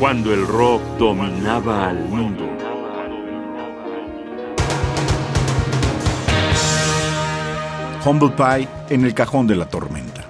cuando el rock dominaba al mundo. Humble Pie en el cajón de la tormenta.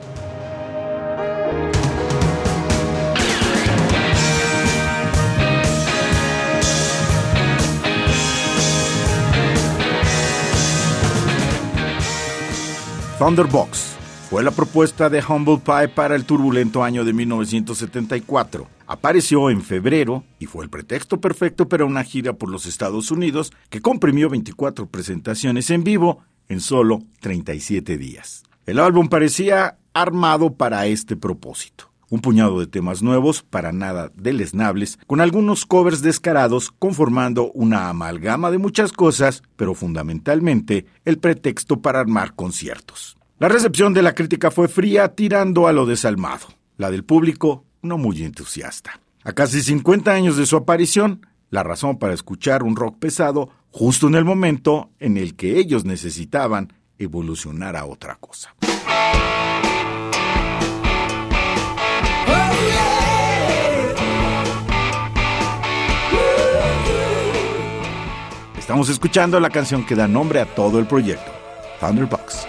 Thunderbox fue la propuesta de Humble Pie para el turbulento año de 1974. Apareció en febrero y fue el pretexto perfecto para una gira por los Estados Unidos que comprimió 24 presentaciones en vivo en solo 37 días. El álbum parecía armado para este propósito. Un puñado de temas nuevos, para nada deleznables, con algunos covers descarados conformando una amalgama de muchas cosas, pero fundamentalmente el pretexto para armar conciertos. La recepción de la crítica fue fría, tirando a lo desalmado. La del público, no muy entusiasta. A casi 50 años de su aparición, la razón para escuchar un rock pesado justo en el momento en el que ellos necesitaban evolucionar a otra cosa. Estamos escuchando la canción que da nombre a todo el proyecto, Thunderbox.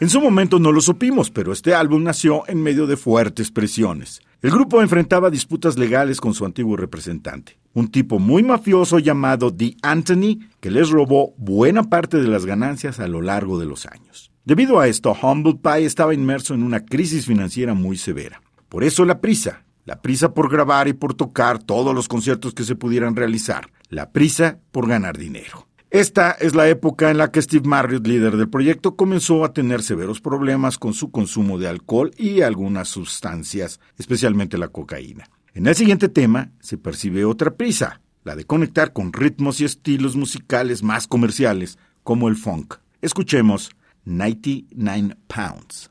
En su momento no lo supimos, pero este álbum nació en medio de fuertes presiones. El grupo enfrentaba disputas legales con su antiguo representante, un tipo muy mafioso llamado The Anthony, que les robó buena parte de las ganancias a lo largo de los años. Debido a esto, Humble Pie estaba inmerso en una crisis financiera muy severa. Por eso la prisa, la prisa por grabar y por tocar todos los conciertos que se pudieran realizar, la prisa por ganar dinero. Esta es la época en la que Steve Marriott, líder del proyecto, comenzó a tener severos problemas con su consumo de alcohol y algunas sustancias, especialmente la cocaína. En el siguiente tema se percibe otra prisa, la de conectar con ritmos y estilos musicales más comerciales, como el funk. Escuchemos 99 Pounds.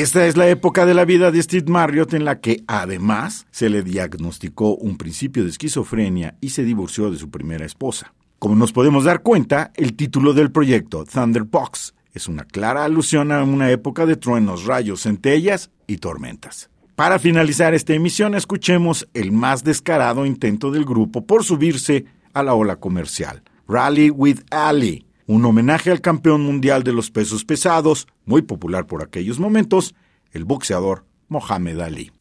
Esta es la época de la vida de Steve Marriott en la que, además, se le diagnosticó un principio de esquizofrenia y se divorció de su primera esposa. Como nos podemos dar cuenta, el título del proyecto, Thunderbox, es una clara alusión a una época de truenos, rayos, centellas y tormentas. Para finalizar esta emisión, escuchemos el más descarado intento del grupo por subirse a la ola comercial, Rally with Ali, un homenaje al campeón mundial de los pesos pesados, muy popular por aquellos momentos, el boxeador Mohamed Ali.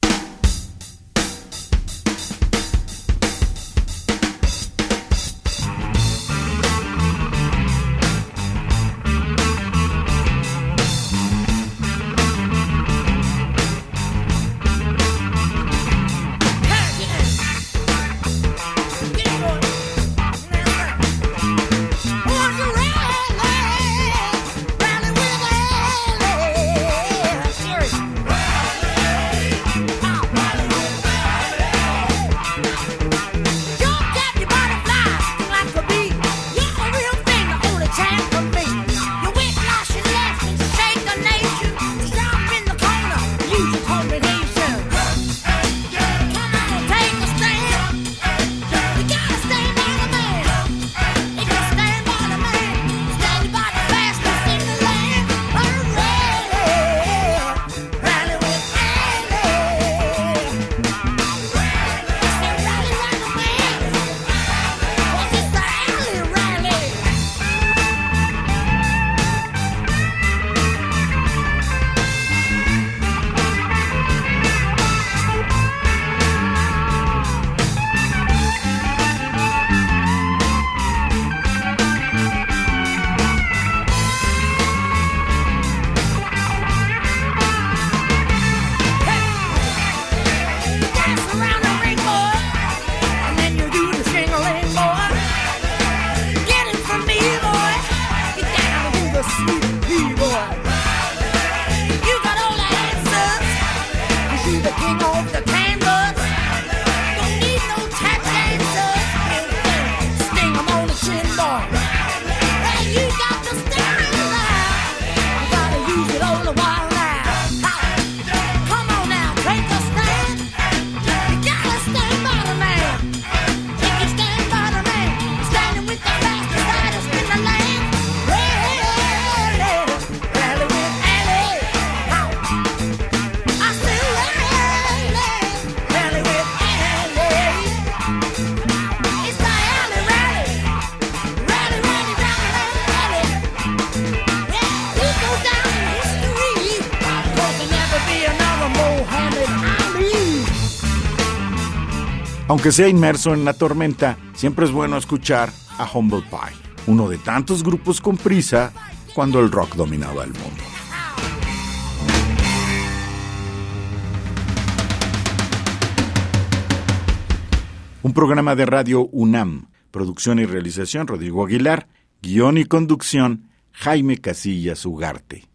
Aunque sea inmerso en la tormenta, siempre es bueno escuchar a Humble Pie, uno de tantos grupos con prisa cuando el rock dominaba el mundo. Un programa de radio UNAM, producción y realización Rodrigo Aguilar, guion y conducción Jaime Casillas Ugarte.